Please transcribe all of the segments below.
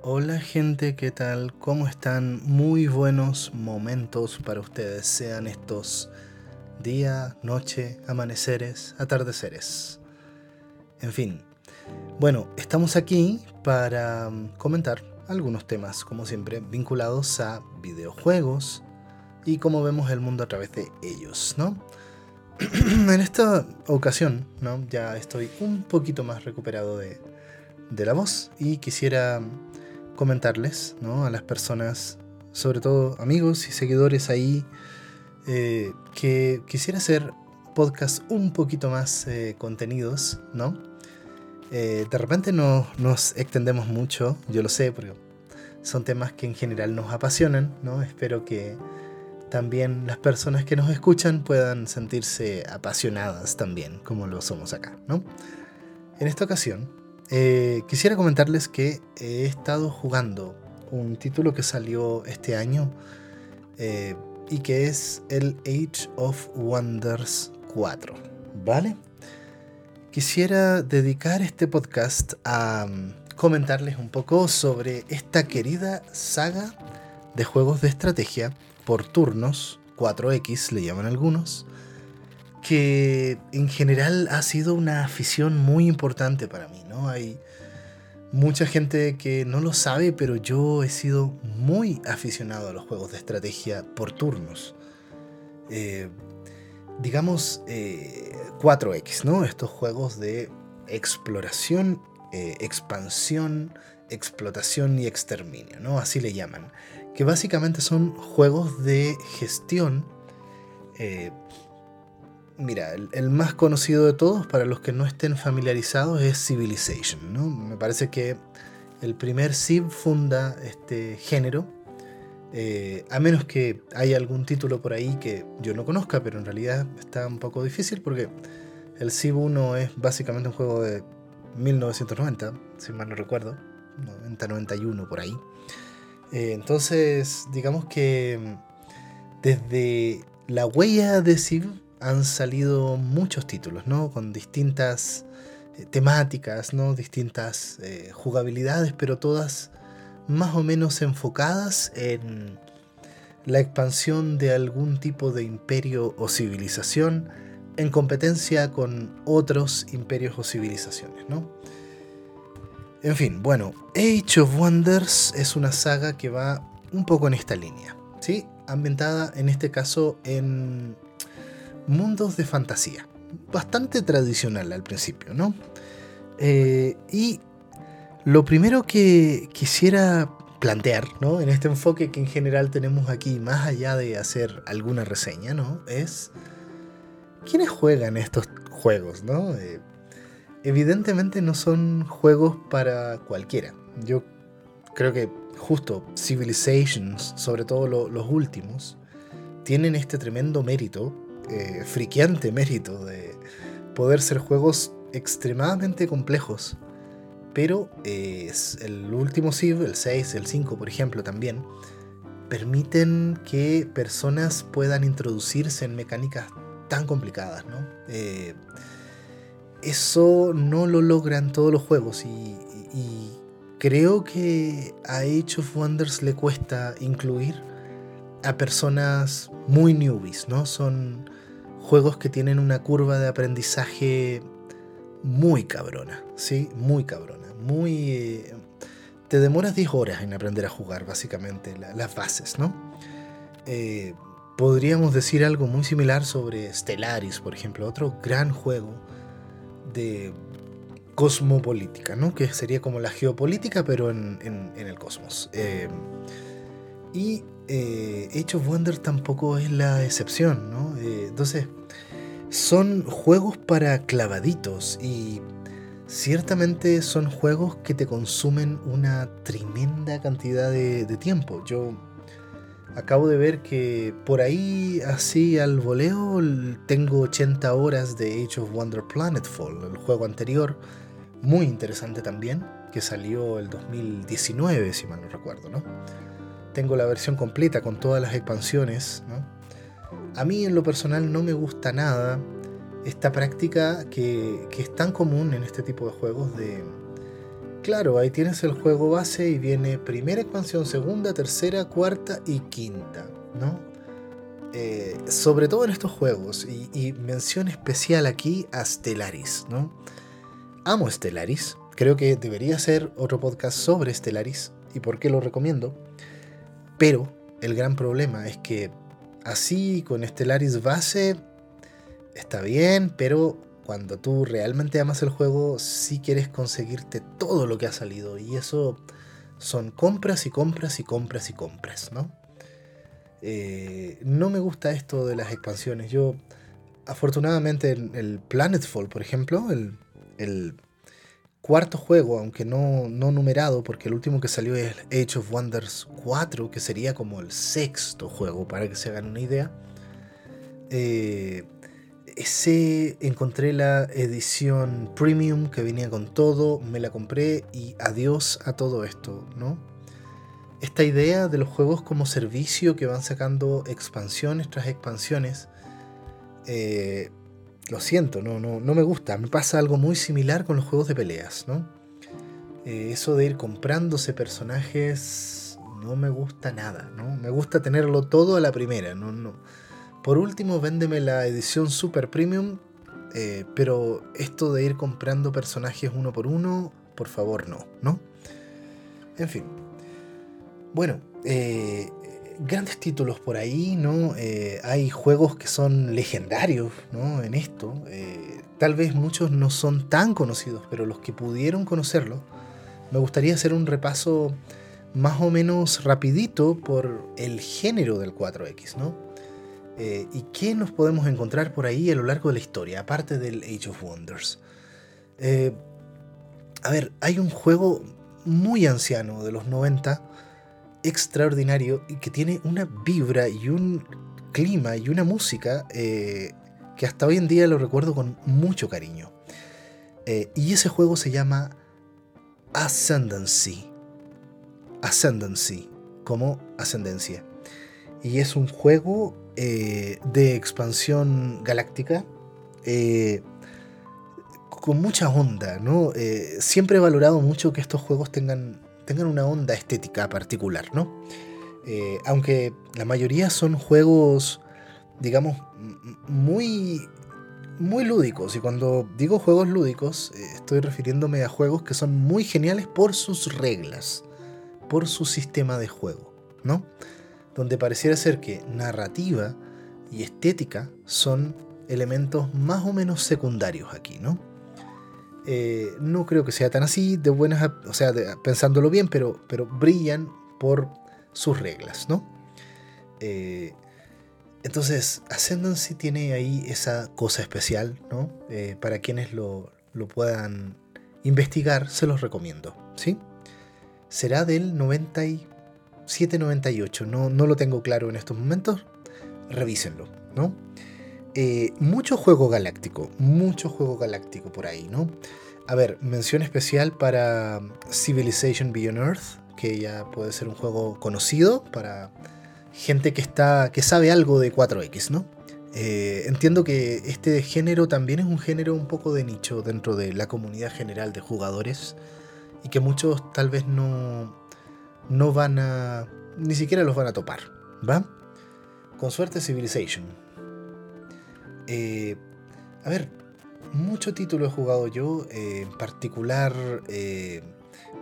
Hola gente, ¿qué tal? ¿Cómo están? Muy buenos momentos para ustedes, sean estos día, noche, amaneceres, atardeceres. En fin, bueno, estamos aquí para mm, comentar algunos temas, como siempre, vinculados a videojuegos y cómo vemos el mundo a través de ellos, ¿no? en esta ocasión, ¿no? Ya estoy un poquito más recuperado de, la voz y quisiera comentarles, ¿no? A las personas, sobre todo amigos y seguidores ahí, eh, que quisiera hacer podcasts un poquito más eh, contenidos, ¿no? Eh, de repente no, nos extendemos mucho, yo lo sé, porque son temas que en general nos apasionan, ¿no? Espero que también las personas que nos escuchan puedan sentirse apasionadas también, como lo somos acá, ¿no? En esta ocasión, eh, quisiera comentarles que he estado jugando un título que salió este año eh, y que es el Age of Wonders 4, ¿vale? Quisiera dedicar este podcast a mm, comentarles un poco sobre esta querida saga de juegos de estrategia por turnos, 4X le llaman algunos, que en general ha sido una afición muy importante para mí, ¿no? Hay mucha gente que no lo sabe, pero yo he sido muy aficionado a los juegos de estrategia por turnos. Eh, digamos 4X, eh, ¿no? Estos juegos de exploración, eh, expansión, explotación y exterminio, ¿no? Así le llaman que básicamente son juegos de gestión. Eh, mira, el, más conocido de todos, para los que no estén familiarizados, es Civilization. ¿no? Me parece que el primer Civ funda este género. Eh, a menos que haya algún título por ahí que yo no conozca, pero en realidad está un poco difícil porque el Civ 1 es básicamente un juego de 1990, si mal no recuerdo, 90-91 por ahí. Eh, entonces, digamos que mm, desde la huella de Civ han salido muchos títulos, ¿no? Con distintas eh, temáticas, ¿no? Distintas eh, jugabilidades, pero todas más o menos enfocadas en la expansión de algún tipo de imperio o civilización en competencia con otros imperios o civilizaciones, ¿no? En fin, bueno, Age of Wonders es una saga que va un poco en esta línea, ¿sí? Ambientada en este caso en mundos de fantasía. Bastante tradicional al principio, ¿no? Eh, y lo primero que quisiera plantear, ¿no? En este enfoque que en general tenemos aquí, más allá de hacer alguna reseña, ¿no? Es quiénes juegan estos juegos, ¿no? Eh, evidentemente no son juegos para cualquiera. Yo creo que justo Civilizations, sobre todo los últimos, tienen este tremendo mérito, eh, friqueante mérito de poder ser juegos extremadamente complejos. Pero es el último Civ, el 6, el 5 por ejemplo también, permiten que personas puedan introducirse en mecánicas tan complicadas, ¿no? Eh, eso no lo logran todos los juegos y, creo que a Age of Wonders le cuesta incluir a personas muy newbies, ¿no? Son juegos que tienen una curva de aprendizaje muy cabrona, ¿sí? Muy cabrona, muy... Eh, te demoras 10 horas en aprender a jugar, básicamente, las bases, ¿no? Eh, podríamos decir algo muy similar sobre Stellaris, por ejemplo, otro gran juego de cosmopolítica, ¿no? que sería como la geopolítica, pero en, el cosmos. Eh, y eh, Age of Wonder tampoco es la excepción. ¿no? Eh, entonces, son juegos para clavaditos y ciertamente son juegos que te consumen una tremenda cantidad de tiempo. Yo Acabo de ver que por ahí, así al voleo, tengo 80 horas de Age of Wonder Planetfall, el juego anterior, muy interesante también, que salió el 2019, si mal no recuerdo, ¿no? Tengo la versión completa con todas las expansiones. A mí en lo personal no me gusta nada esta práctica que, que es tan común en este tipo de juegos de claro, ahí tienes el juego base y viene primera expansión, segunda, tercera, cuarta y quinta, ¿no? Eh, sobre todo en estos juegos, y, mención especial aquí a Stellaris, ¿no? Amo Stellaris, creo que debería ser otro podcast sobre Stellaris y por qué lo recomiendo, pero el gran problema es que así con Stellaris base está bien, pero cuando tú realmente amas el juego, sí quieres conseguirte todo lo que ha salido. Y eso son compras y compras y compras y compras, ¿no? Eh, no me gusta esto de las expansiones. Yo, afortunadamente, en el Planetfall, por ejemplo, el, cuarto juego, aunque no, no, numerado, porque el último que salió es Age of Wonders 4, que sería como el sexto juego, para que se hagan una idea. Eh, ese encontré la edición premium que venía con todo, me la compré y adiós a todo esto, ¿no? Esta idea de los juegos como servicio que van sacando expansiones tras expansiones, eh, lo siento, no, no, no, me gusta. Me pasa algo muy similar con los juegos de peleas, ¿no? Eh, eso de ir comprándose personajes no me gusta nada, ¿no? Me gusta tenerlo todo a la primera, no, no por último, véndeme la edición Super Premium, eh, pero esto de ir comprando personajes uno por uno, por favor no, ¿no? En fin. Bueno, eh, grandes títulos por ahí, ¿no? Eh, hay juegos que son legendarios, ¿no? En esto. tal vez muchos no son tan conocidos, pero los que pudieron conocerlo, me gustaría hacer un repaso más o menos rapidito por el género del 4X, ¿no? Eh, ¿Y qué nos podemos encontrar por ahí a lo largo de la historia, aparte del Age of Wonders? Eh, a ver, hay un juego muy anciano de los 90, extraordinario, y que tiene una vibra y un clima y una música eh, que hasta hoy en día lo recuerdo con mucho cariño. y ese juego se llama Ascendancy. Ascendancy, como ascendencia. Y es un juego eh, de expansión galáctica eh, con mucha onda, ¿no? Eh, siempre he valorado mucho que estos juegos tengan, tengan una onda estética particular, ¿no? aunque la mayoría son juegos, digamos, muy, muy lúdicos. Y cuando digo juegos lúdicos, estoy refiriéndome a juegos que son muy geniales por sus reglas, por su sistema de juego, ¿no? Donde pareciera ser que narrativa y estética son elementos más o menos secundarios aquí, ¿no? Eh, no creo que sea tan así, de buenas, o sea, pensándolo bien, pero, pero brillan por sus reglas, ¿no? Eh, entonces, Ascendancy tiene ahí esa cosa especial, ¿no? Eh, para quienes lo, lo, puedan investigar, se los recomiendo, ¿sí? Será del 90 798, no, no lo tengo claro en estos momentos, revísenlo, ¿no? Eh, mucho juego galáctico, mucho juego galáctico por ahí, ¿no? A ver, mención especial para Civilization Beyond Earth, que ya puede ser un juego conocido para gente que, está, que sabe algo de 4X, ¿no? Eh, entiendo que este género también es un género un poco de nicho dentro de la comunidad general de jugadores y que muchos tal vez no, no van a... ni siquiera los van a topar, ¿va? Con suerte Civilization. Eh, a ver, mucho título he jugado yo, eh, en particular, eh,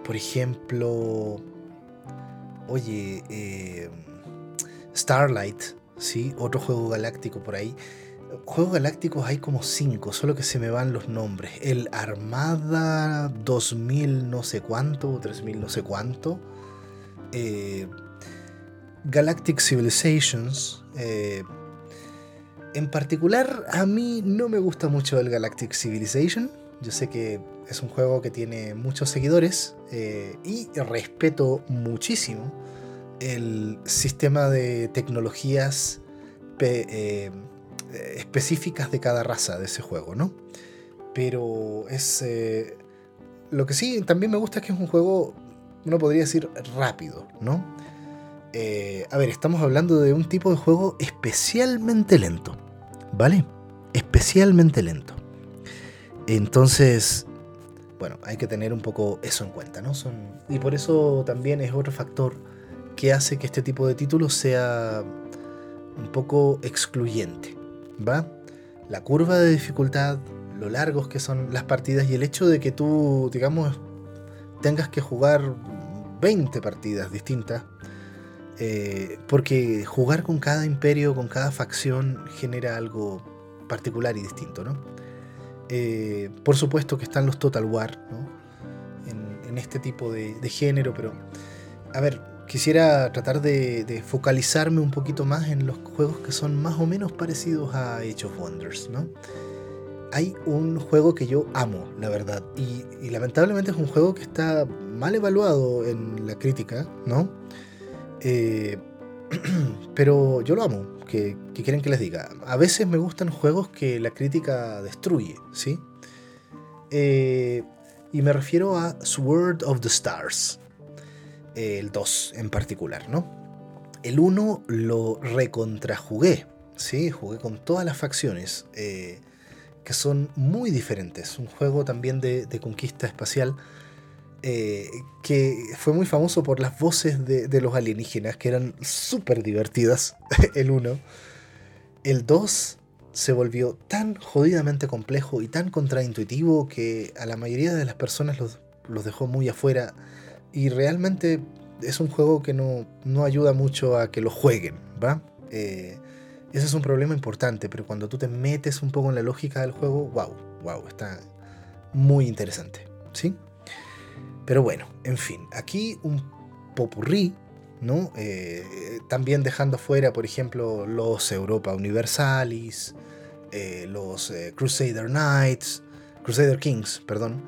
por ejemplo, oye, Starlight, ¿sí? Otro juego galáctico por ahí. Juegos galácticos hay como cinco, solo que se me van los nombres. El Armada 2000 no sé cuánto, o 3000 no sé cuánto. Eh, Galactic Civilizations. Eh, en particular, a mí no me gusta mucho el Galactic Civilization. Yo sé que es un juego que tiene muchos seguidores eh, y respeto muchísimo el sistema de tecnologías específicas de cada raza de ese juego, ¿no? Pero es... lo que sí también me gusta es que es un juego uno podría decir rápido, ¿no? Eh, a ver, estamos hablando de un tipo de juego especialmente lento, ¿vale? Especialmente lento. Entonces, bueno, hay que tener un poco eso en cuenta, ¿no? Son, y por eso también es otro factor que hace que este tipo de títulos sea un poco excluyente, ¿va? La curva de dificultad, lo largos que son las partidas y el hecho de que tú, digamos, tengas que jugar 20 partidas distintas, eh, porque jugar con cada imperio, con cada facción, genera algo particular y distinto, ¿no? Eh, por supuesto que están los Total War, ¿no? En, este tipo de, género, pero a ver, quisiera tratar de, focalizarme un poquito más en los juegos que son más o menos parecidos a Age of Wonders, ¿no? Hay un juego que yo amo, la verdad, y, lamentablemente es un juego que está mal evaluado en la crítica, ¿no? Eh, pero yo lo amo, que, quieren que les diga. A veces me gustan juegos que la crítica destruye, ¿sí? Eh, y me refiero a Sword of the Stars, el 2 en particular, ¿no? El 1 lo recontrajugué, ¿sí? Jugué con todas las facciones, eh, que son muy diferentes. Un juego también de, conquista espacial eh, que fue muy famoso por las voces de, los alienígenas, que eran súper divertidas, el 1. El 2 se volvió tan jodidamente complejo y tan contraintuitivo que a la mayoría de las personas los, dejó muy afuera y realmente es un juego que no, ayuda mucho a que lo jueguen, ¿va? Eh, ese es un problema importante, pero cuando tú te metes un poco en la lógica del juego, wow, wow, está muy interesante, ¿sí? Pero bueno, en fin, aquí un popurrí, ¿no? Eh, también dejando fuera, por ejemplo, los Europa Universalis, eh, los eh, Crusader Knights, Crusader Kings, perdón,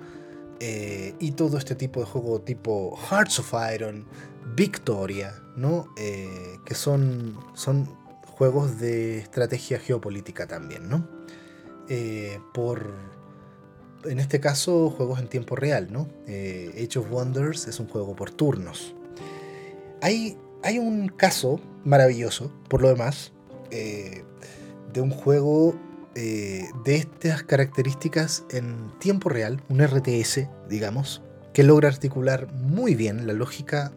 y todo este tipo de juego tipo Hearts of Iron, Victoria, ¿no? que son, son juegos de estrategia geopolítica también, ¿no? por en este caso, juegos en tiempo real, ¿no? Eh, Age of Wonders es un juego por turnos. Hay, hay un caso maravilloso, por lo demás, eh, de un juego eh, de estas características en tiempo real, un RTS, digamos, que logra articular muy bien la lógica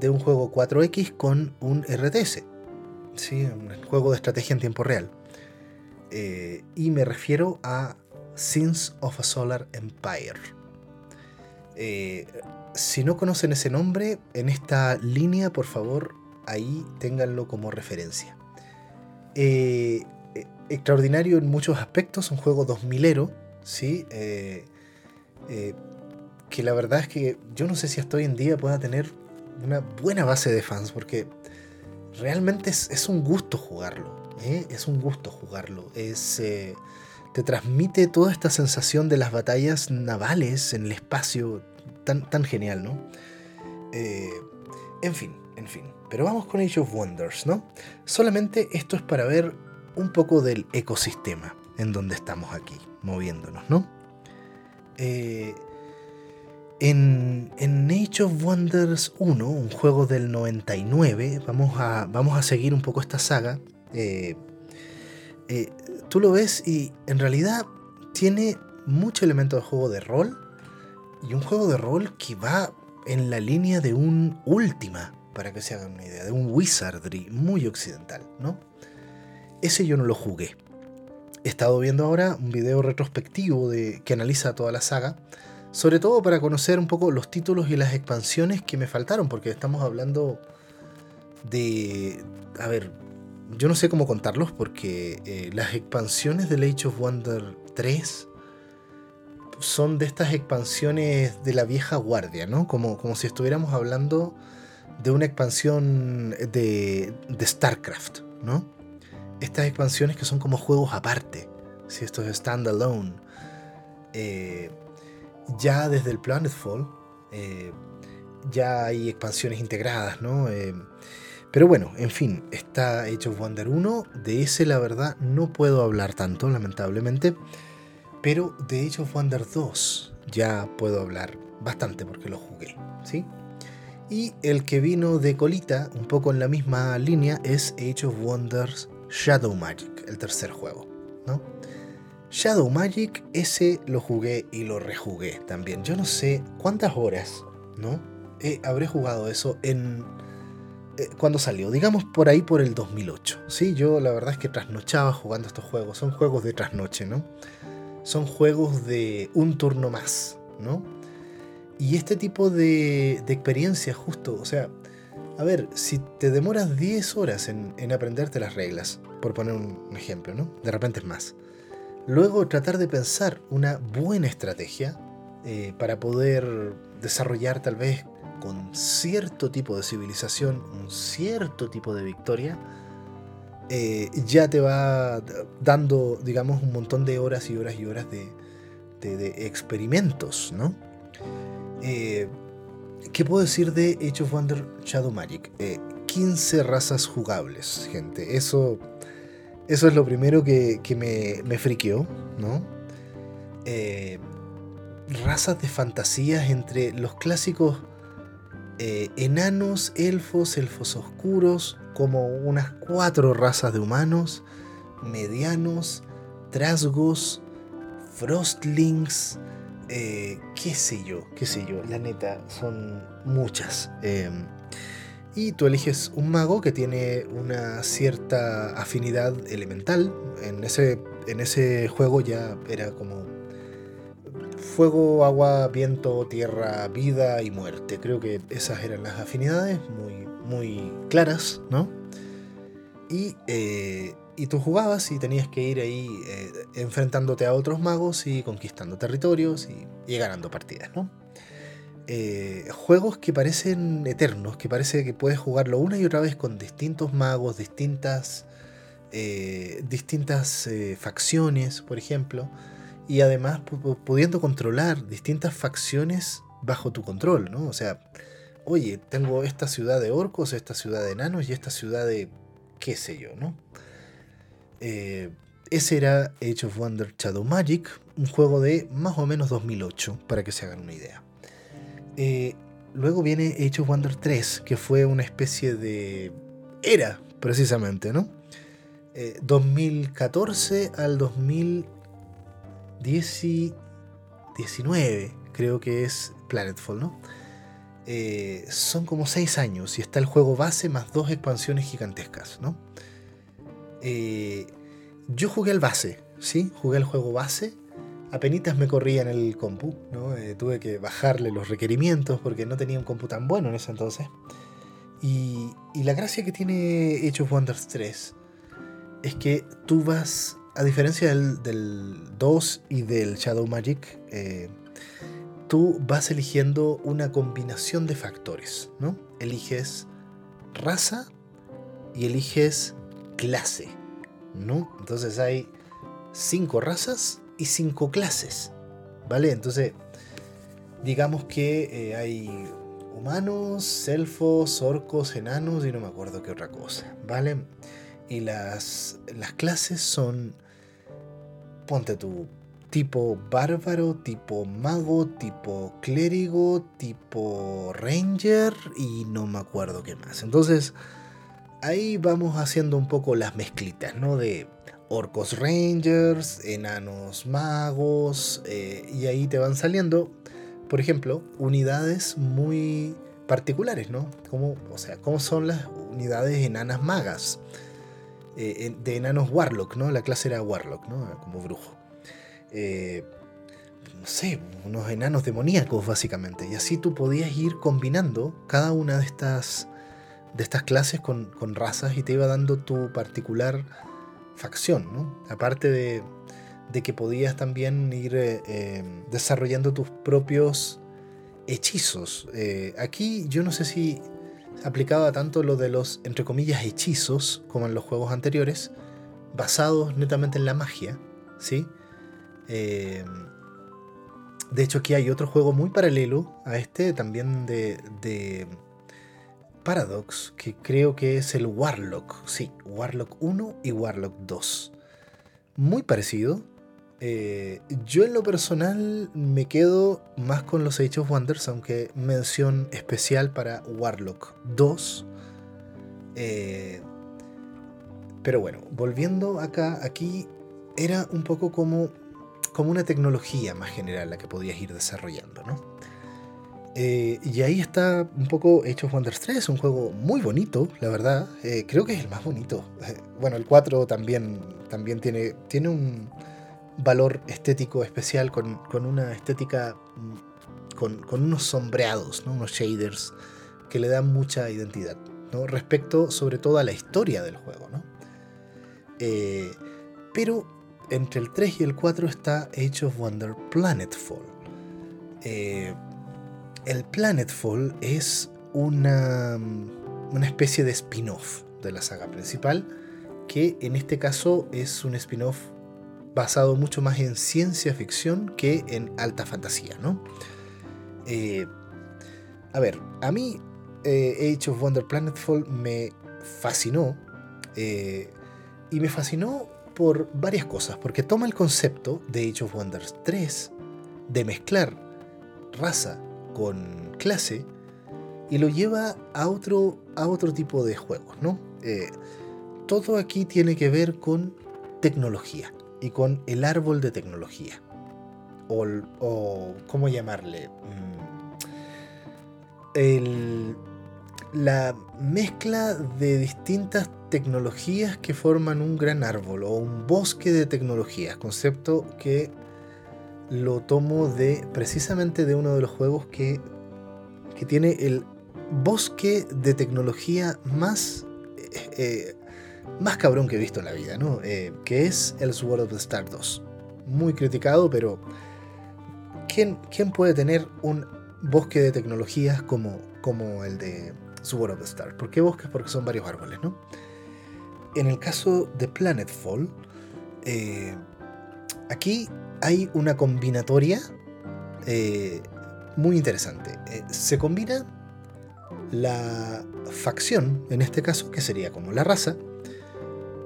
de un juego 4X con un RTS, ¿sí? un juego de estrategia en tiempo real. y me refiero a Sins of a Solar Empire. Eh, si no conocen ese nombre, en esta línea, por favor, ahí ténganlo como referencia. Eh, eh, extraordinario en muchos aspectos, un juego 2000ero, ¿sí? que la verdad es que yo no sé si hasta hoy en día pueda tener una buena base de fans, porque realmente es, es un gusto jugarlo. Es un gusto jugarlo. Es te transmite toda esta sensación de las batallas navales en el espacio tan, tan genial, ¿no? Eh, en fin, en fin. Pero vamos con Age of Wonders, ¿no? Solamente esto es para ver un poco del ecosistema en donde estamos aquí, moviéndonos, ¿no? Eh, en, en, Age of Wonders 1, un juego del 99, vamos a, vamos a seguir un poco esta saga. Eh, tú lo ves y en realidad tiene mucho elemento de juego de rol y un juego de rol que va en la línea de un Última, para que se hagan una idea, de un Wizardry muy occidental, ¿no? Ese yo no lo jugué. He estado viendo ahora un video retrospectivo de, que analiza toda la saga, sobre todo para conocer un poco los títulos y las expansiones que me faltaron, porque estamos hablando de, a ver, yo no sé cómo contarlos porque eh, las expansiones de Age of Wonder 3 son de estas expansiones de la vieja guardia, ¿no? Como, como si estuviéramos hablando de una expansión de, de StarCraft, ¿no? Estas expansiones que son como juegos aparte, si esto es standalone. Eh, ya desde el Planetfall eh, ya hay expansiones integradas, ¿no? Pero bueno, en fin, está Age of Wonder 1. De ese, la verdad, no puedo hablar tanto, lamentablemente. Pero de Age of Wonder 2 ya puedo hablar bastante porque lo jugué, ¿sí? Y el que vino de colita, un poco en la misma línea, es Age of Wonders Shadow Magic, el tercer juego, ¿no? Shadow Magic, ese lo jugué y lo rejugué también. Yo no sé cuántas horas, ¿no? habré jugado eso en... Eh, cuando salió, digamos por ahí por el 2008. Sí, yo la verdad es que trasnochaba jugando estos juegos. Son juegos de trasnoche, ¿no? Son juegos de un turno más, ¿no? Y este tipo de, de experiencia justo, o sea, a ver, si te demoras 10 horas en, en aprenderte las reglas, por poner un ejemplo, ¿no? De repente es más. Luego tratar de pensar una buena estrategia eh, para poder desarrollar tal vez con cierto tipo de civilización, un cierto tipo de victoria, eh, ya te va dando, digamos, un montón de horas y horas y horas de, experimentos, ¿no? Eh, ¿Qué puedo decir de Age of Wonder Shadow Magic? 15 razas jugables, gente. Eso eso es lo primero que, me, me friqueó, ¿no? Eh, razas de fantasías entre los clásicos eh, enanos, elfos, elfos oscuros, como unas cuatro razas de humanos, medianos, trasgos, frostlings, eh, qué sé yo, qué sé yo, la neta, son muchas. Y tú eliges un mago que tiene una cierta afinidad elemental. En ese, en ese juego ya era como fuego, agua, viento, tierra, vida y muerte. Creo que esas eran las afinidades muy, muy claras, ¿no? Y, eh, y tú jugabas y tenías que ir ahí eh, enfrentándote a otros magos y conquistando territorios y, y ganando partidas, ¿no? Eh, juegos que parecen eternos, que parece que puedes jugarlo una y otra vez con distintos magos, distintas, eh, distintas eh, facciones, por ejemplo, y además pudiendo controlar distintas facciones bajo tu control, ¿no? O sea, oye, tengo esta ciudad de orcos, esta ciudad de enanos y esta ciudad de qué sé yo, ¿no? ese era Age of Wonder Shadow Magic, un juego de más o menos 2008, para que se hagan una idea. Eh, luego viene Age of Wonder 3, que fue una especie de era, precisamente, ¿no? 2014 eh, al 2019, creo que es Planetfall, ¿no? Eh, son como 6 años y está el juego base más dos expansiones gigantescas, ¿no? yo jugué el base, ¿sí? Jugué el juego base apenas me corría en el compu, ¿no? Eh, tuve que bajarle los requerimientos porque no tenía un compu tan bueno en ese entonces. Y, la gracia que tiene Age of Wonders 3 es que tú vas, a diferencia del, 2 y del Shadow Magic, eh, tú vas eligiendo una combinación de factores, ¿no? Eliges raza y eliges clase, ¿no? Entonces hay cinco razas y cinco clases. ¿Vale? Entonces, digamos que eh, hay humanos, elfos, orcos, enanos y no me acuerdo qué otra cosa. ¿Vale? Y las, las clases son, ponte tu tipo bárbaro, tipo mago, tipo clérigo, tipo ranger y no me acuerdo qué más. Entonces, ahí vamos haciendo un poco las mezclitas, ¿no? De orcos rangers, enanos magos, eh, y ahí te van saliendo, por ejemplo, unidades muy particulares, ¿no? Como, o sea, ¿cómo son las unidades enanas magas? Eh, de enanos Warlock, ¿no? La clase era Warlock, ¿no? Como brujo. Eh, no sé, unos enanos demoníacos básicamente. Y así tú podías ir combinando cada una de estas, de estas clases con, con razas y te iba dando tu particular facción, ¿no? Aparte de, que podías también ir eh, em, desarrollando tus propios hechizos. Eh, aquí yo no sé si aplicaba tanto lo de los, entre comillas, hechizos, como en los juegos anteriores, basados netamente en la magia, ¿sí? Em, de hecho, aquí hay otro juego muy paralelo a este, también de Paradox, que creo que es el Warlock. Sí, Warlock 1 y Warlock 2. Muy parecido. Eh, yo en lo personal me quedo más con los Age of Wonders, aunque mención especial para Warlock 2. Eh, pero bueno, volviendo acá, aquí era un poco como como una tecnología más general la que podías ir desarrollando, ¿no? Eh, y ahí está un poco Age of Wonders 3, un juego muy bonito, la verdad. Eh, creo que es el más bonito. bueno, el 4 también, también tiene, tiene un valor estético especial con, con una estética, mm, con, con, unos sombreados, ¿no? unos shaders que le dan mucha identidad. ¿no? Respecto sobre todo a la historia del juego. ¿no? Eh, pero entre el 3 y el 4 está Age of Wonder Planetfall. Eh, el Planetfall es una, una especie de spin-off de la saga principal, que en este caso es un spin-off basado mucho más en ciencia ficción que en alta fantasía, ¿no? Eh, a ver, a mí eh, Age of Wonder Planetfall me fascinó. Eh, y me fascinó por varias cosas, porque toma el concepto de Age of Wonders 3 de mezclar raza con clase y lo lleva a otro, a otro tipo de juegos, ¿no? Eh, todo aquí tiene que ver con tecnología y con el árbol de tecnología. O, ¿cómo llamarle? Mm, la mezcla de distintas tecnologías que forman un gran árbol o un bosque de tecnologías, concepto que lo tomo de precisamente de uno de los juegos que, que tiene el bosque de tecnología más, eh, eh, más cabrón que he visto en la vida, ¿no? Eh, que es el Sword of the Star 2. Muy criticado, pero ¿quién, ¿quién, puede tener un bosque de tecnologías como, como el de Sword of the Star? ¿Por qué bosques? Porque son varios árboles, ¿no? en el caso de Planetfall, aquí hay una combinatoria eh, muy interesante. Eh, se combina la facción, en este caso, que sería como la raza,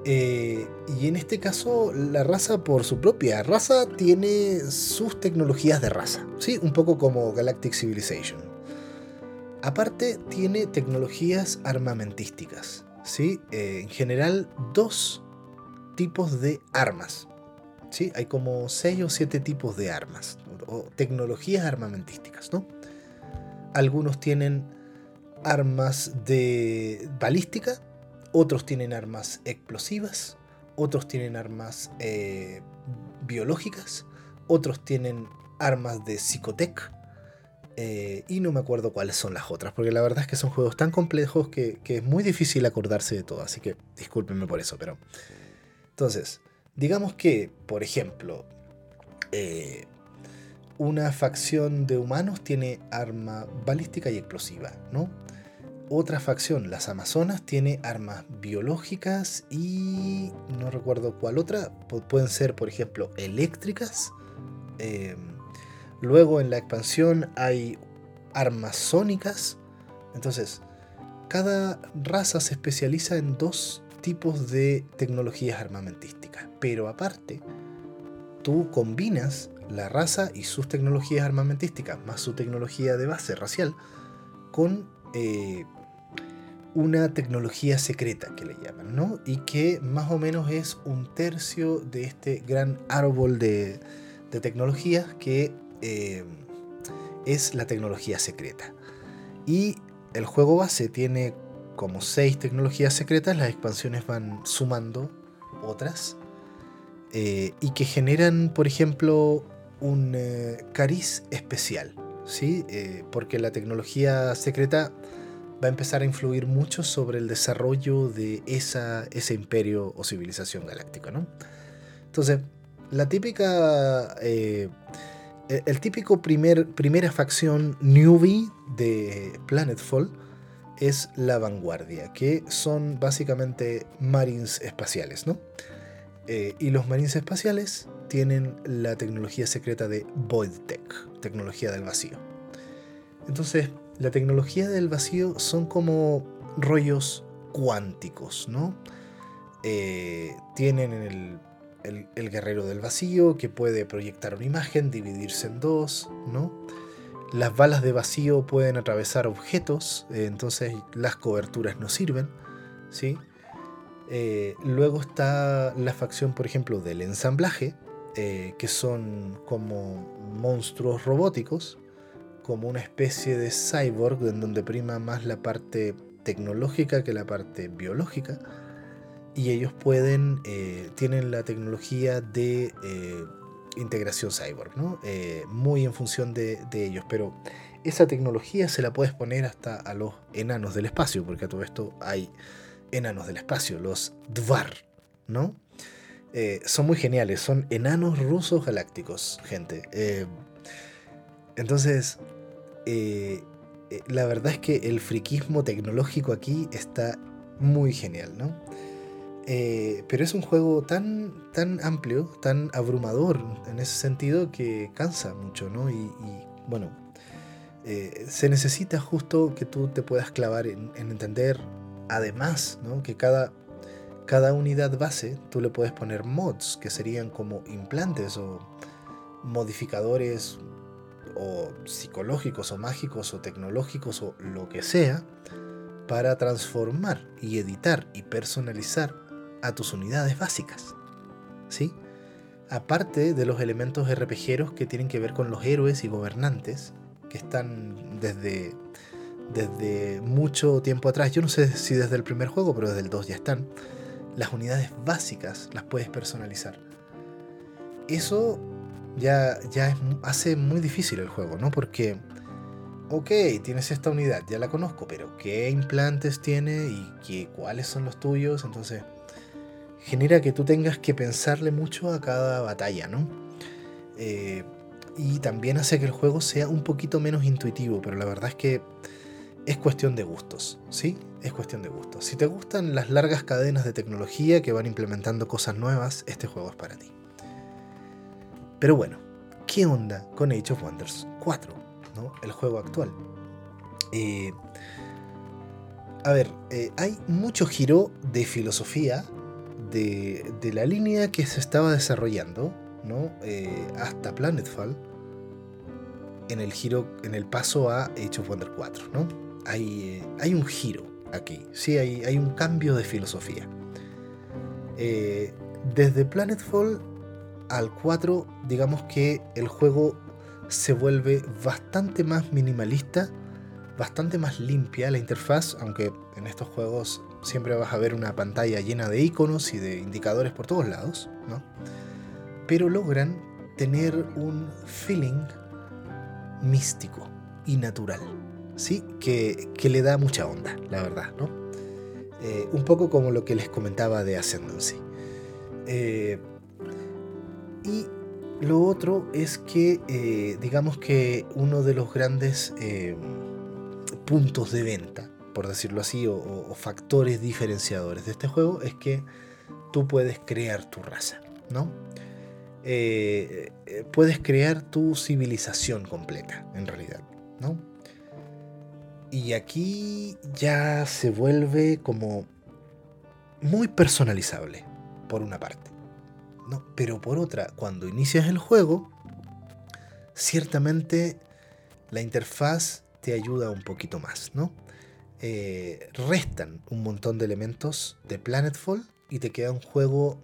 y en este caso la raza por su propia raza tiene sus tecnologías de raza, ¿sí? un poco como Galactic Civilization. Aparte tiene tecnologías armamentísticas. ¿sí? Eh, en general dos tipos de armas. ¿Sí? Hay como seis o siete tipos de armas o tecnologías armamentísticas. ¿no? Algunos tienen armas de balística, otros tienen armas explosivas, otros tienen armas eh, biológicas, otros tienen armas de psicotec, eh, y no me acuerdo cuáles son las otras, porque la verdad es que son juegos tan complejos que, es muy difícil acordarse de todo, así que discúlpenme por eso, pero... Entonces, digamos que, por ejemplo, eh, una facción de humanos tiene arma balística y explosiva, ¿no? Otra facción, las Amazonas, tiene armas biológicas y no recuerdo cuál otra. pueden ser, por ejemplo, eléctricas. Eh, Luego en la expansión hay armas sónicas. Entonces, cada raza se especializa en dos tipos de tecnologías Pero aparte, tú combinas la raza y sus tecnologías armamentísticas, más su tecnología de base racial, con eh, una tecnología secreta que le llaman, ¿no? Y que más o menos es un tercio de este gran árbol de, de tecnologías que eh, es la tecnología secreta. Y el juego base tiene como seis tecnologías secretas, las expansiones van sumando otras. Eh, y que generan, por ejemplo, un eh, cariz especial. ¿sí? porque la tecnología secreta va a empezar a influir mucho sobre el desarrollo de esa, ese imperio o civilización galáctica. ¿no? Entonces, la típica eh, el típico primer, primera facción newbie de Planetfall es la vanguardia, que son básicamente marines espaciales, ¿no? Eh, y los marines espaciales tienen la tecnología secreta de Void Tech, tecnología del vacío. Entonces, la tecnología del vacío son como rollos cuánticos, ¿no? Eh, tienen en el el, guerrero del vacío, que puede proyectar una imagen, dividirse en dos, ¿no? Las balas de vacío pueden atravesar objetos, eh, entonces las coberturas no sirven, ¿sí? Eh, luego está la facción, por ejemplo, del ensamblaje, eh, que son como monstruos robóticos, como una especie de cyborg en donde prima más la parte tecnológica que la parte biológica. Y ellos pueden, eh, tienen la tecnología de integración cyborg, muy en función de, de ellos. Pero esa tecnología se la puedes poner hasta a los enanos del espacio, porque a todo esto hay enanos del espacio, los Dvar, ¿no? Eh, son muy geniales, son enanos rusos galácticos, gente. Eh, entonces, eh, la verdad es que el friquismo tecnológico aquí está muy genial, ¿no? pero es un juego tan, tan amplio, tan abrumador en ese sentido que cansa mucho, ¿no? Y, bueno, se necesita justo que tú te puedas clavar en, en entender, además, ¿no? Que cada cada unidad base tú le puedes poner mods, que serían como implantes o modificadores o psicológicos o mágicos o tecnológicos o lo que sea, para transformar y editar y personalizar a tus unidades básicas. ¿Sí? Aparte de los elementos RPGeros que tienen que ver con los héroes y gobernantes, que están desde, desde mucho tiempo atrás. Yo no sé si desde el primer juego, pero desde el 2 ya están las unidades básicas las puedes personalizar. Eso ya, ya hace muy difícil el juego, ¿no? Porque, ok, tienes esta unidad, ya la conozco, pero ¿qué implantes tiene y qué, cuáles son los tuyos? Entonces, genera que tú tengas que pensarle mucho a cada batalla, ¿no? Eh, y también hace que el juego sea un poquito menos intuitivo, pero la verdad es que es cuestión de gustos, ¿sí? Es cuestión de gustos. Si te gustan las largas cadenas de tecnología que van implementando cosas nuevas, este juego es para ti. Pero bueno, ¿qué onda con Age of Wonders 4? ¿no? El juego actual. Eh, a ver, eh, hay mucho giro de filosofía de, la línea que se estaba desarrollando ¿no? Eh, hasta Planetfall en el giro, en el paso a Age of Wonders 4, ¿no? Hay, hay un giro aquí, sí, hay, hay un cambio de filosofía. Eh, desde Planetfall al 4, digamos que el juego se vuelve bastante más minimalista, bastante más limpia la interfaz, aunque en estos juegos siempre vas a ver una pantalla llena de iconos y de indicadores por todos lados, ¿no? Pero logran tener un feeling místico y natural. ¿Sí? Que, le da mucha onda, la verdad, ¿no? Eh, un poco como lo que les comentaba de Ascendancy. Eh, y lo otro es que, eh, digamos que uno de los grandes puntos de venta, por decirlo así, o, factores diferenciadores de este juego es que tú puedes crear tu raza, ¿no? puedes crear tu civilización completa, en realidad, ¿no? Y aquí ya se vuelve como muy personalizable, por una parte. ¿no? Pero por otra, cuando inicias el juego, ciertamente la interfaz te ayuda un poquito más, ¿no? Eh, restan un montón de elementos de Planetfall y te queda un juego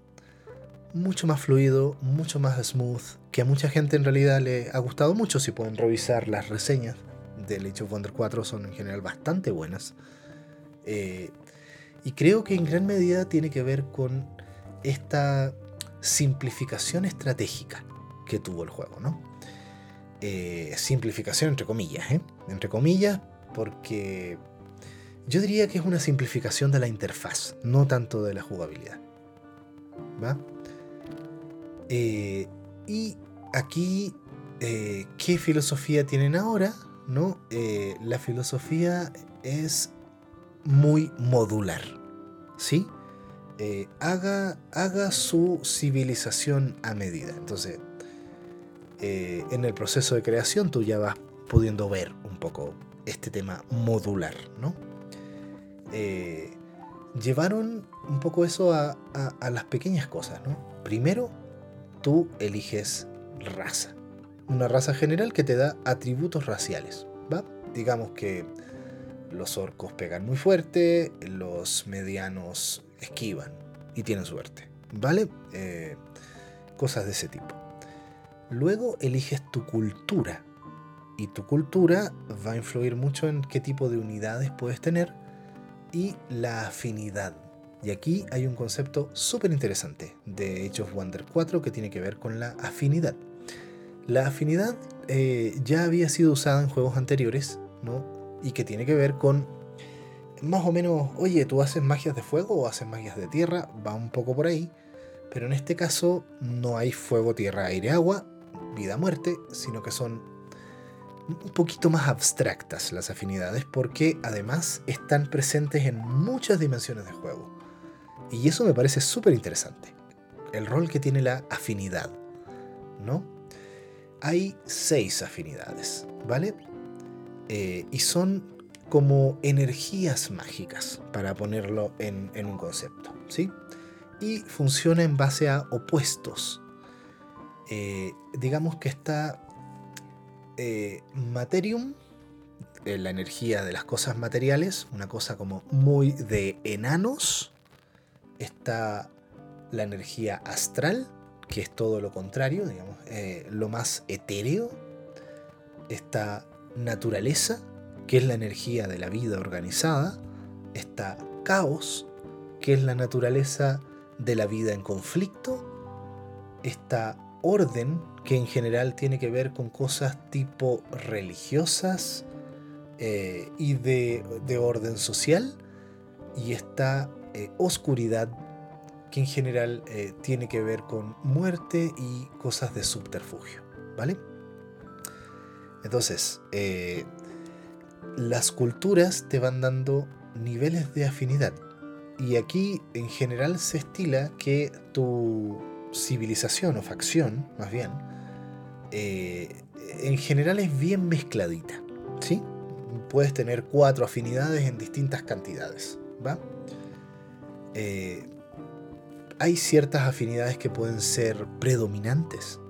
mucho más fluido, mucho más smooth, que a mucha gente en realidad le ha gustado mucho si pueden revisar las reseñas de Age of Wonder 4 son en general bastante buenas. Eh, y creo que en gran medida tiene que ver con esta simplificación estratégica que tuvo el juego, ¿no? Eh, simplificación entre comillas, ¿eh? Entre comillas, porque yo diría que es una simplificación de la interfaz, no tanto de la jugabilidad. ¿Va? y aquí, ¿qué filosofía tienen ahora? ¿No? Eh, la filosofía es muy modular, ¿sí? Eh, haga, haga su civilización a medida. Entonces, eh, en el proceso de creación tú ya vas pudiendo ver un poco este tema modular, ¿no? llevaron un poco eso a, a las pequeñas cosas, ¿no? Primero, tú eliges raza una raza general que te da atributos raciales. Digamos que los orcos pegan muy fuerte, los medianos esquivan y tienen suerte. ¿Vale? Eh, cosas de ese tipo. Luego eliges tu cultura. Y tu cultura va a influir mucho en qué tipo de unidades puedes tener y la afinidad. Y aquí hay un concepto súper interesante de Age of Wonder 4 que tiene que ver con la afinidad. La afinidad eh, ya había sido usada en juegos anteriores, ¿no? Y que tiene que ver con más o menos, oye, tú haces magias de fuego o haces magias de tierra, va un poco por ahí, pero en este caso no hay fuego, tierra, aire, agua, vida, muerte, sino que son un poquito más abstractas las afinidades porque además están presentes en muchas dimensiones de juego. Y eso me parece súper interesante. El rol que tiene la afinidad, ¿no? Hay seis afinidades, ¿vale? Eh, y son como energías mágicas, para ponerlo en, un concepto, ¿sí? Y funciona en base a opuestos. Eh, digamos que está eh, Materium, la energía de las cosas materiales, una cosa como muy de enanos. Está la energía astral, que es todo lo contrario, digamos, lo más etéreo. Está naturaleza, que es la energía de la vida organizada, está caos, que es la naturaleza de la vida en conflicto, está orden, que en general tiene que ver con cosas tipo religiosas eh, y de, orden social, y está eh, oscuridad, que en general eh, tiene que ver con muerte y cosas de subterfugio, ¿vale? Entonces, las culturas te van dando niveles de afinidad. Y aquí en general se estila que tu civilización o facción, más bien, eh, en general es bien mezcladita. ¿sí? Puedes tener cuatro afinidades en distintas cantidades. ¿va? Eh, hay ciertas afinidades que pueden ser predominantes,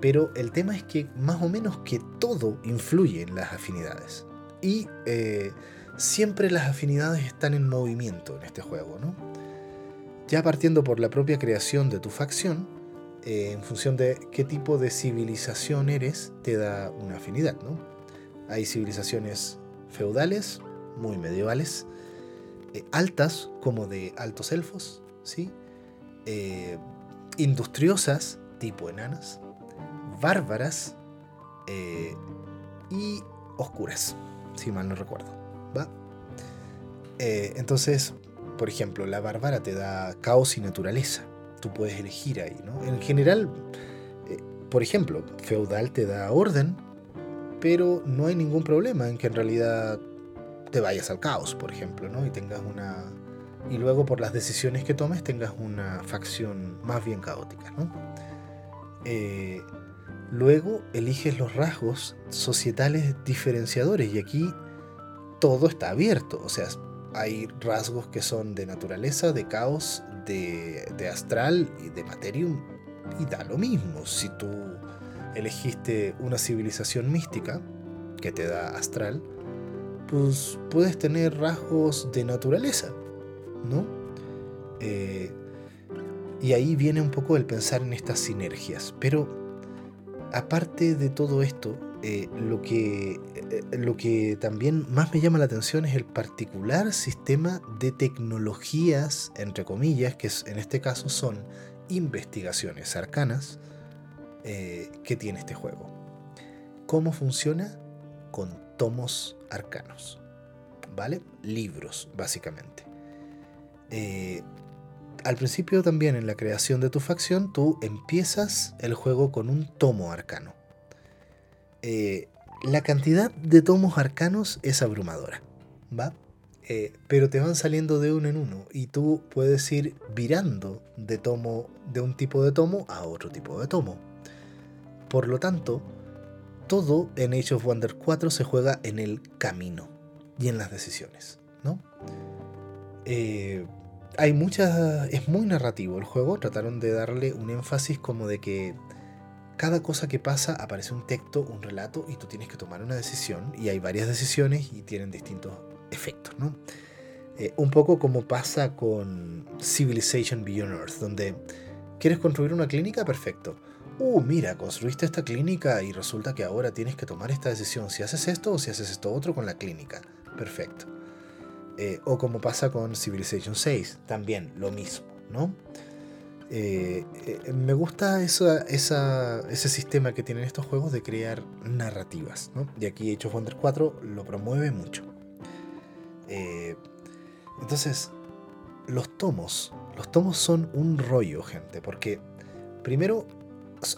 pero el tema es que más o menos que todo influye en las afinidades. Y eh, siempre las afinidades están en movimiento en este juego, ¿no? Ya partiendo por la propia creación de tu facción, eh, en función de qué tipo de civilización eres, te da una afinidad, ¿no? Hay civilizaciones feudales, muy medievales, eh, altas, como de altos elfos, ¿sí? Industriosas, tipo enanas, bárbaras y oscuras si mal no recuerdo. ¿Va? Eh, entonces, por ejemplo, la bárbara te da caos y naturaleza. Tú puedes elegir ahí, ¿no? En general, eh, por ejemplo, feudal te da orden, pero no hay ningún problema en que en realidad te vayas al caos, por ejemplo, ¿no? Y tengas una. Y luego por las decisiones que tomes tengas una facción más bien caótica, ¿no? Eh, Luego eliges los rasgos societales diferenciadores y aquí todo está abierto. O sea, hay rasgos que son de naturaleza, de caos, de, astral y de materium. Y da lo mismo. Si tú elegiste una civilización mística que te da astral, pues puedes tener rasgos de naturaleza, ¿no? Eh, y ahí viene un poco el pensar en estas sinergias. Pero aparte de todo esto, eh, lo, que, eh, lo que también más me llama la atención es el particular sistema de tecnologías, entre comillas, que en este caso son investigaciones arcanas que tiene este juego. ¿Cómo funciona? Con tomos arcanos. ¿Vale? Libros, básicamente al principio también en la creación de tu facción, tú empiezas el juego con un tomo arcano. Eh, la cantidad de tomos arcanos es abrumadora, ¿va? Eh, pero te van saliendo de uno en uno y tú puedes ir virando de tomo de un tipo de tomo a otro tipo de tomo. Por lo tanto, todo en Age of Wonder 4 se juega en el camino y en las decisiones, ¿no? Eh, hay muchas. Es muy narrativo el juego. Trataron de darle un énfasis como de que cada cosa que pasa aparece un texto, un relato, y tú tienes que tomar una decisión. Y hay varias decisiones y tienen distintos efectos, ¿no? Eh, un poco como pasa con Civilization Beyond Earth, donde quieres construir una clínica, perfecto. uh, mira, construiste esta clínica y resulta que ahora tienes que tomar esta decisión, si haces esto o si haces esto otro con la clínica. Perfecto. Eh, o como pasa con Civilization 6, también lo mismo, ¿no? Eh, eh, me gusta ese sistema que tienen estos juegos de crear narrativas, ¿no? Y aquí Age of Wonder 4 lo promueve mucho. entonces, los tomos, los tomos son un rollo, gente, porque primero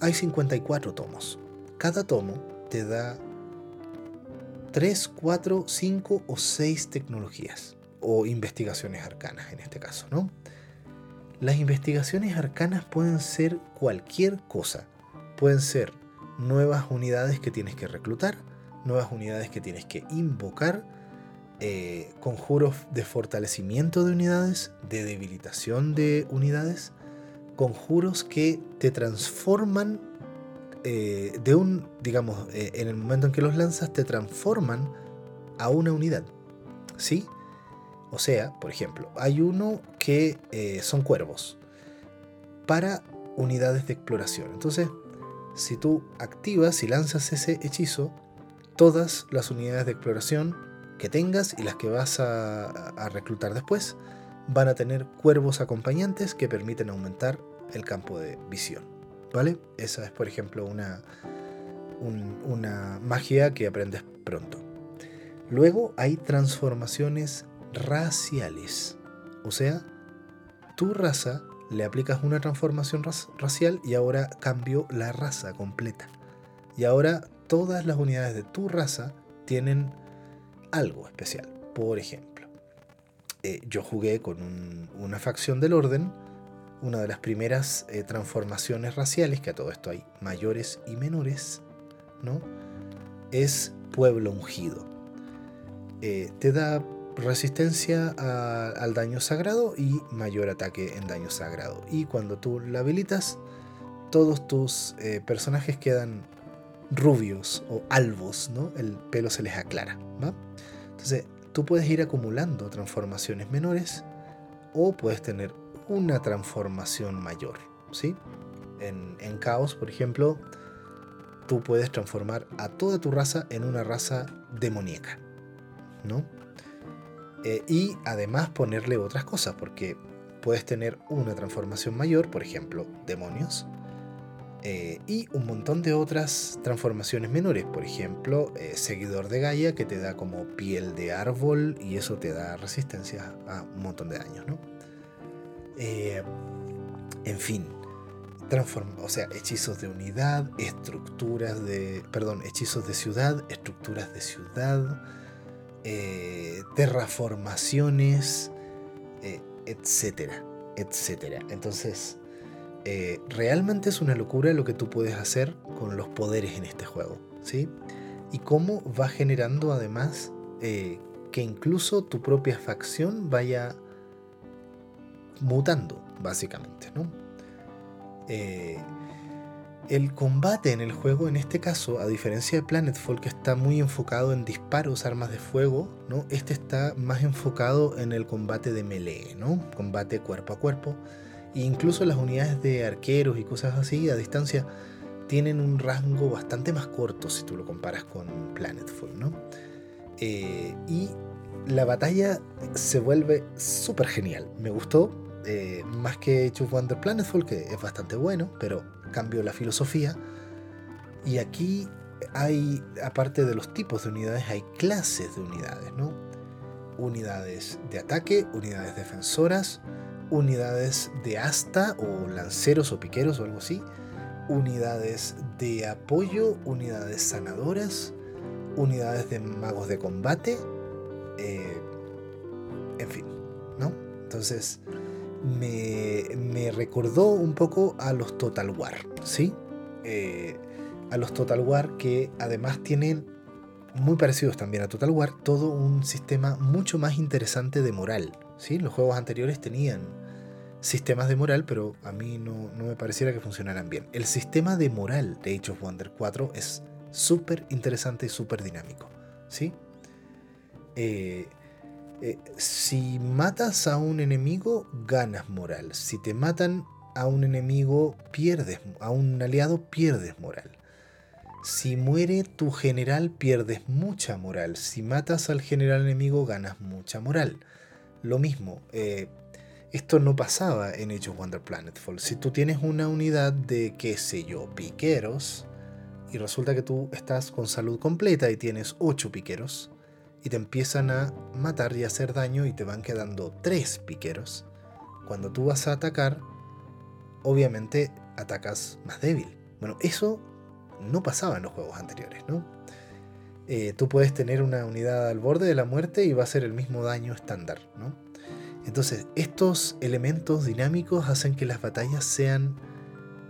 hay 54 tomos. Cada tomo te da 3, 4, 5 o 6 tecnologías o investigaciones arcanas en este caso, ¿no? Las investigaciones arcanas pueden ser cualquier cosa. Pueden ser nuevas unidades que tienes que reclutar, nuevas unidades que tienes que invocar, eh, conjuros de fortalecimiento de unidades, de debilitación de unidades, conjuros que te transforman eh, de un, digamos, eh, en el momento en que los lanzas, te transforman a una unidad. ¿Sí? O sea, por ejemplo, hay uno que eh, son cuervos para unidades de exploración. Entonces, si tú activas y lanzas ese hechizo, todas las unidades de exploración que tengas y las que vas a reclutar después van a tener cuervos acompañantes que permiten aumentar el campo de visión. ¿Vale? Esa es, por ejemplo, una, una magia que aprendes pronto. Luego hay transformaciones raciales. O sea, tu raza le aplicas una transformación racial y ahora cambió la raza completa. Y ahora todas las unidades de tu raza tienen algo especial. Por ejemplo, eh, yo jugué con una facción del orden una de las primeras eh, transformaciones raciales, que a todo esto hay mayores y menores, ¿no? Es pueblo ungido. Eh, te da resistencia al daño sagrado y mayor ataque en daño sagrado. Y cuando tú la habilitas, todos tus eh, personajes quedan rubios o albos, ¿no? El pelo se les aclara, ¿va? Entonces, tú puedes ir acumulando transformaciones menores o puedes tener una transformación mayor. ¿sí? En, Caos, por ejemplo, tú puedes transformar a toda tu raza en una raza demoníaca. ¿no? Eh, y además ponerle otras cosas, porque puedes tener una transformación mayor, por ejemplo, demonios, eh, y un montón de otras transformaciones menores, por ejemplo, eh, seguidor de Gaia, que te da como piel de árbol y eso te da resistencia a un montón de daños, ¿no? Eh, en fin, o sea, hechizos de unidad, estructuras de, perdón, hechizos de ciudad, estructuras de ciudad, eh, terraformaciones, eh, etcétera, etcétera. Entonces, realmente es una locura lo que tú puedes hacer con los poderes en este juego, ¿sí? Y cómo va generando además que incluso tu propia facción vaya mutando, básicamente. ¿no? Eh, el combate en el juego, en este caso, a diferencia de Planetfall, que está muy enfocado en disparos, armas de fuego, ¿no? este está más enfocado en el combate de melee, ¿no? combate cuerpo a cuerpo. E incluso las unidades de arqueros y cosas así a distancia tienen un rango bastante más corto si tú lo comparas con Planetfall. ¿no? Eh, y la batalla se vuelve súper genial. Me gustó eh, más que Age of Wonder Planetfall, que es bastante bueno, pero cambió la filosofía. Y aquí hay, aparte de los tipos de unidades, hay clases de unidades, ¿no? Unidades de ataque, unidades defensoras, unidades de asta o lanceros o piqueros o algo así, unidades de apoyo, unidades sanadoras, unidades de magos de combate, eh, en fin, ¿no? Entonces, me, recordó un poco a los Total War, ¿sí? Eh, a los Total War que además tienen, muy parecidos también a Total War, todo un sistema mucho más interesante de moral, ¿sí? Los juegos anteriores tenían sistemas de moral, pero a mí no, me pareciera que funcionaran bien. El sistema de moral de Age of Wonder 4 es súper interesante y súper dinámico, ¿sí? Eh, eh, si matas a un enemigo, ganas moral. Si te matan a un enemigo pierdes, a un aliado pierdes moral. Si muere tu general pierdes mucha moral. Si matas al general enemigo ganas mucha moral. Lo mismo, eh, esto no pasaba en Age of Wonder Planetfall. Si tú tienes una unidad de, qué sé yo, piqueros, y resulta que tú estás con salud completa y tienes 8 piqueros, y te empiezan a matar y hacer daño y te van quedando 3 piqueros, cuando tú vas a atacar, obviamente atacas más débil. Bueno, eso no pasaba en los juegos anteriores, ¿no? Eh, tú puedes tener una unidad al borde de la muerte y va a ser el mismo daño estándar, ¿no? Entonces, estos elementos dinámicos hacen que las batallas sean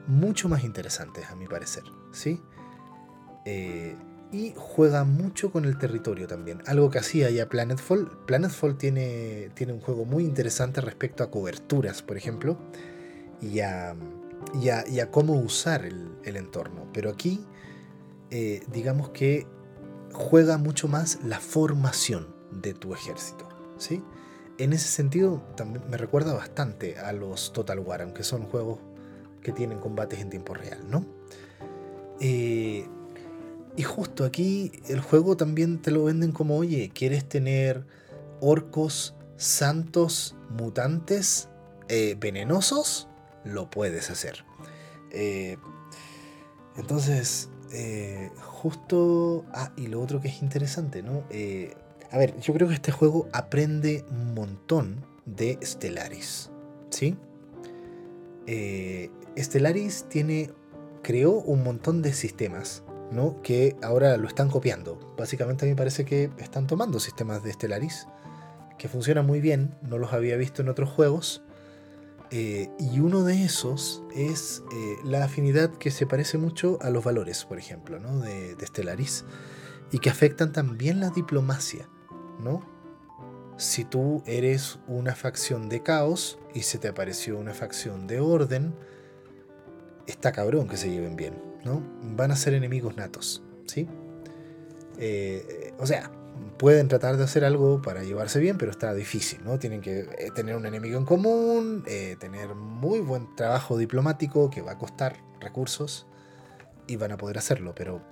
mucho más interesantes, a mi parecer, ¿sí? Eh, y juega mucho con el territorio también, algo que hacía ya Planetfall. Planetfall tiene, tiene un juego muy interesante respecto a coberturas, por ejemplo, y a, y a, cómo usar el, entorno. Pero aquí, eh, digamos que juega mucho más la formación de tu ejército. ¿sí? En ese sentido, también me recuerda bastante a los Total War, aunque son juegos que tienen combates en tiempo real, ¿no? Eh, y justo aquí el juego también te lo venden como, oye, ¿quieres tener orcos santos mutantes eh, venenosos? Lo puedes hacer. Eh, entonces, eh, justo... Ah, y lo otro que es interesante, ¿no? Eh, a ver, yo creo que este juego aprende un montón de Stellaris, ¿sí? Stellaris tiene, creó un montón de sistemas, Que ahora lo están copiando. Básicamente a mí me parece que están tomando sistemas de Stellaris que funcionan muy bien, no los había visto en otros juegos, eh, y uno de esos es eh, la afinidad que se parece mucho a los valores, por ejemplo, de, de Stellaris, y que afectan también la diplomacia. ¿no? Si tú eres una facción de caos y se te apareció una facción de orden, está cabrón que se lleven bien, ¿no? Van a ser enemigos natos, ¿sí? Eh, o sea, pueden tratar de hacer algo para llevarse bien, pero está difícil, ¿no? Tienen que eh, tener un enemigo en común, eh, tener muy buen trabajo diplomático que va a costar recursos y van a poder hacerlo, pero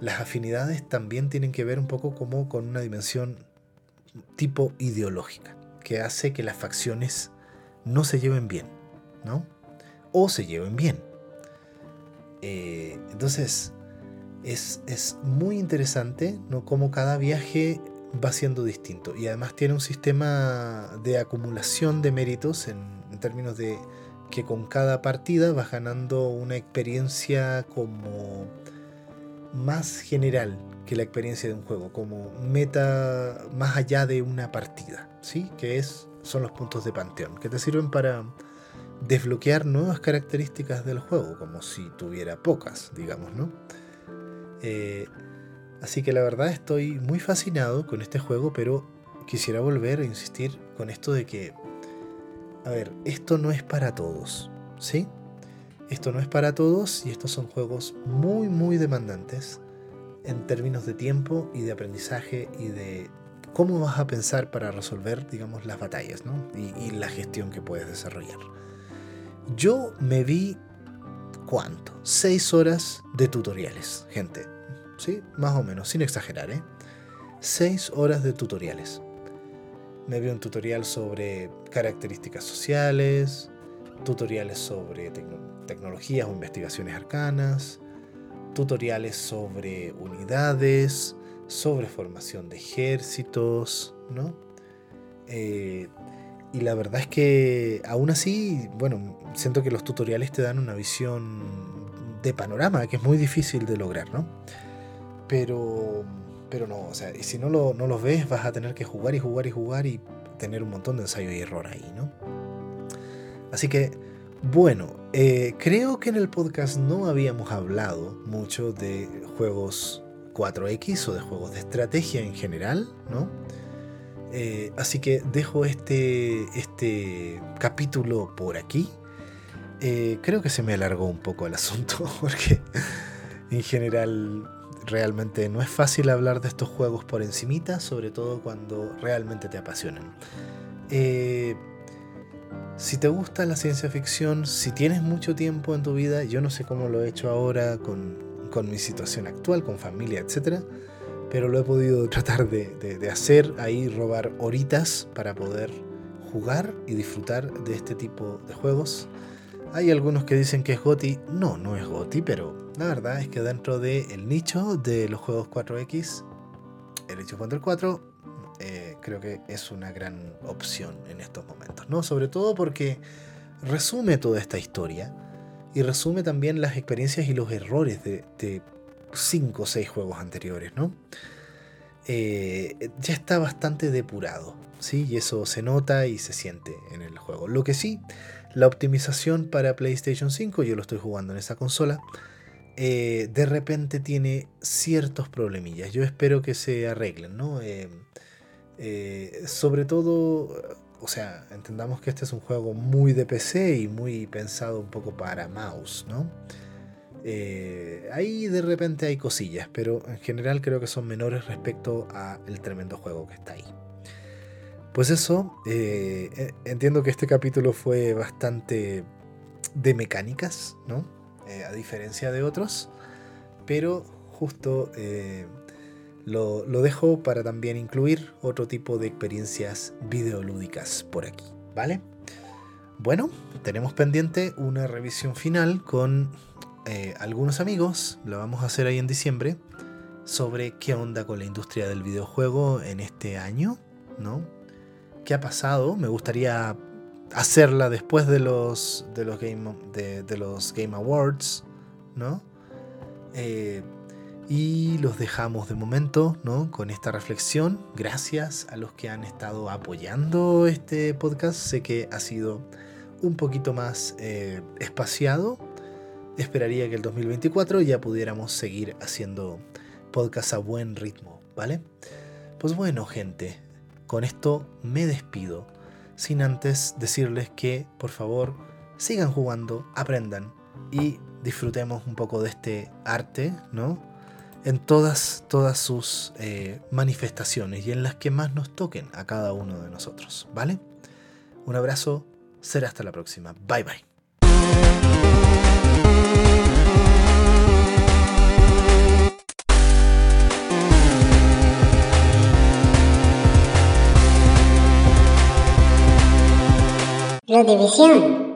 las afinidades también tienen que ver un poco como con una dimensión tipo ideológica, que hace que las facciones no se lleven bien, ¿no? O se lleven bien. Eh, entonces, es, muy interesante ¿no? cómo cada viaje va siendo distinto y además tiene un sistema de acumulación de méritos en, términos de que con cada partida vas ganando una experiencia como más general que la experiencia de un juego, como meta más allá de una partida, ¿sí? Que es, son los puntos de panteón, que te sirven para desbloquear nuevas características del juego, como si tuviera pocas, digamos, ¿no? Eh, así que la verdad estoy muy fascinado con este juego, pero quisiera volver a insistir con esto de que, a ver, esto no es para todos, ¿sí? Esto no es para todos y estos son juegos muy, muy demandantes en términos de tiempo y de aprendizaje y de cómo vas a pensar para resolver, digamos, las batallas, ¿no? Y, y la gestión que puedes desarrollar. Yo me vi ¿cuánto? 6 horas de tutoriales, gente. ¿Sí? Más o menos, sin exagerar, ¿eh? 6 horas de tutoriales. Me vi un tutorial sobre características sociales, tutoriales sobre tecnologías o investigaciones arcanas, tutoriales sobre unidades, sobre formación de ejércitos, ¿no? Eh, y la verdad es que aún así, bueno, siento que los tutoriales te dan una visión de panorama que es muy difícil de lograr, ¿no? Pero, pero no, o sea, si no, lo, no los ves vas a tener que jugar y jugar y jugar y tener un montón de ensayo y error ahí, ¿no? Así que, bueno, eh, creo que en el podcast no habíamos hablado mucho de juegos 4X o de juegos de estrategia en general, ¿no? Eh, así que dejo este, este capítulo por aquí. Eh, creo que se me alargó un poco el asunto porque en general realmente no es fácil hablar de estos juegos por encimita, sobre todo cuando realmente te apasionan. Eh, Si te gusta la ciencia ficción, si tienes mucho tiempo en tu vida, yo no sé cómo lo he hecho ahora con, con mi situación actual, con familia, etc. Pero lo he podido tratar de, de, hacer ahí, robar horitas para poder jugar y disfrutar de este tipo de juegos. Hay algunos que dicen que es GOTI. No, no es GOTI, pero la verdad es que dentro del nicho de los juegos 4X, el hecho el 4 eh, creo que es una gran opción en estos momentos, ¿no? Sobre todo porque resume toda esta historia y resume también las experiencias y los errores de, de cinco o seis juegos anteriores, ¿no? Eh, ya está bastante depurado, ¿sí? Y eso se nota y se siente en el juego. Lo que sí, la optimización para PlayStation 5, yo lo estoy jugando en esa consola, eh, de repente tiene ciertos problemillas. Yo espero que se arreglen, ¿no? Eh, sobre todo, o sea, entendamos que este es un juego muy de PC y muy pensado un poco para mouse, ¿no? Eh, ahí de repente hay cosillas, pero en general creo que son menores respecto al tremendo juego que está ahí. Pues eso, eh, entiendo que este capítulo fue bastante de mecánicas, ¿no? a diferencia de otros, pero justo lo, dejo para también incluir otro tipo de experiencias videolúdicas por aquí, ¿vale? Bueno, tenemos pendiente una revisión final con eh, algunos amigos, lo vamos a hacer ahí en diciembre, sobre qué onda con la industria del videojuego en este año, ¿no? ¿Qué ha pasado? Me gustaría hacerla después de los, de los, Game, de, los Game Awards, ¿no? Eh, y los dejamos de momento ¿no? con esta reflexión. Gracias a los que han estado apoyando este podcast. Sé que ha sido un poquito más eh, espaciado. Esperaría que el 2024 ya pudiéramos seguir haciendo podcast a buen ritmo, ¿vale? Pues bueno, gente, con esto me despido. Sin antes decirles que, por favor, sigan jugando, aprendan y disfrutemos un poco de este arte, ¿no? en todas, todas sus eh, manifestaciones y en las que más nos toquen a cada uno de nosotros, ¿vale? Un abrazo, será hasta la próxima. Bye bye. La división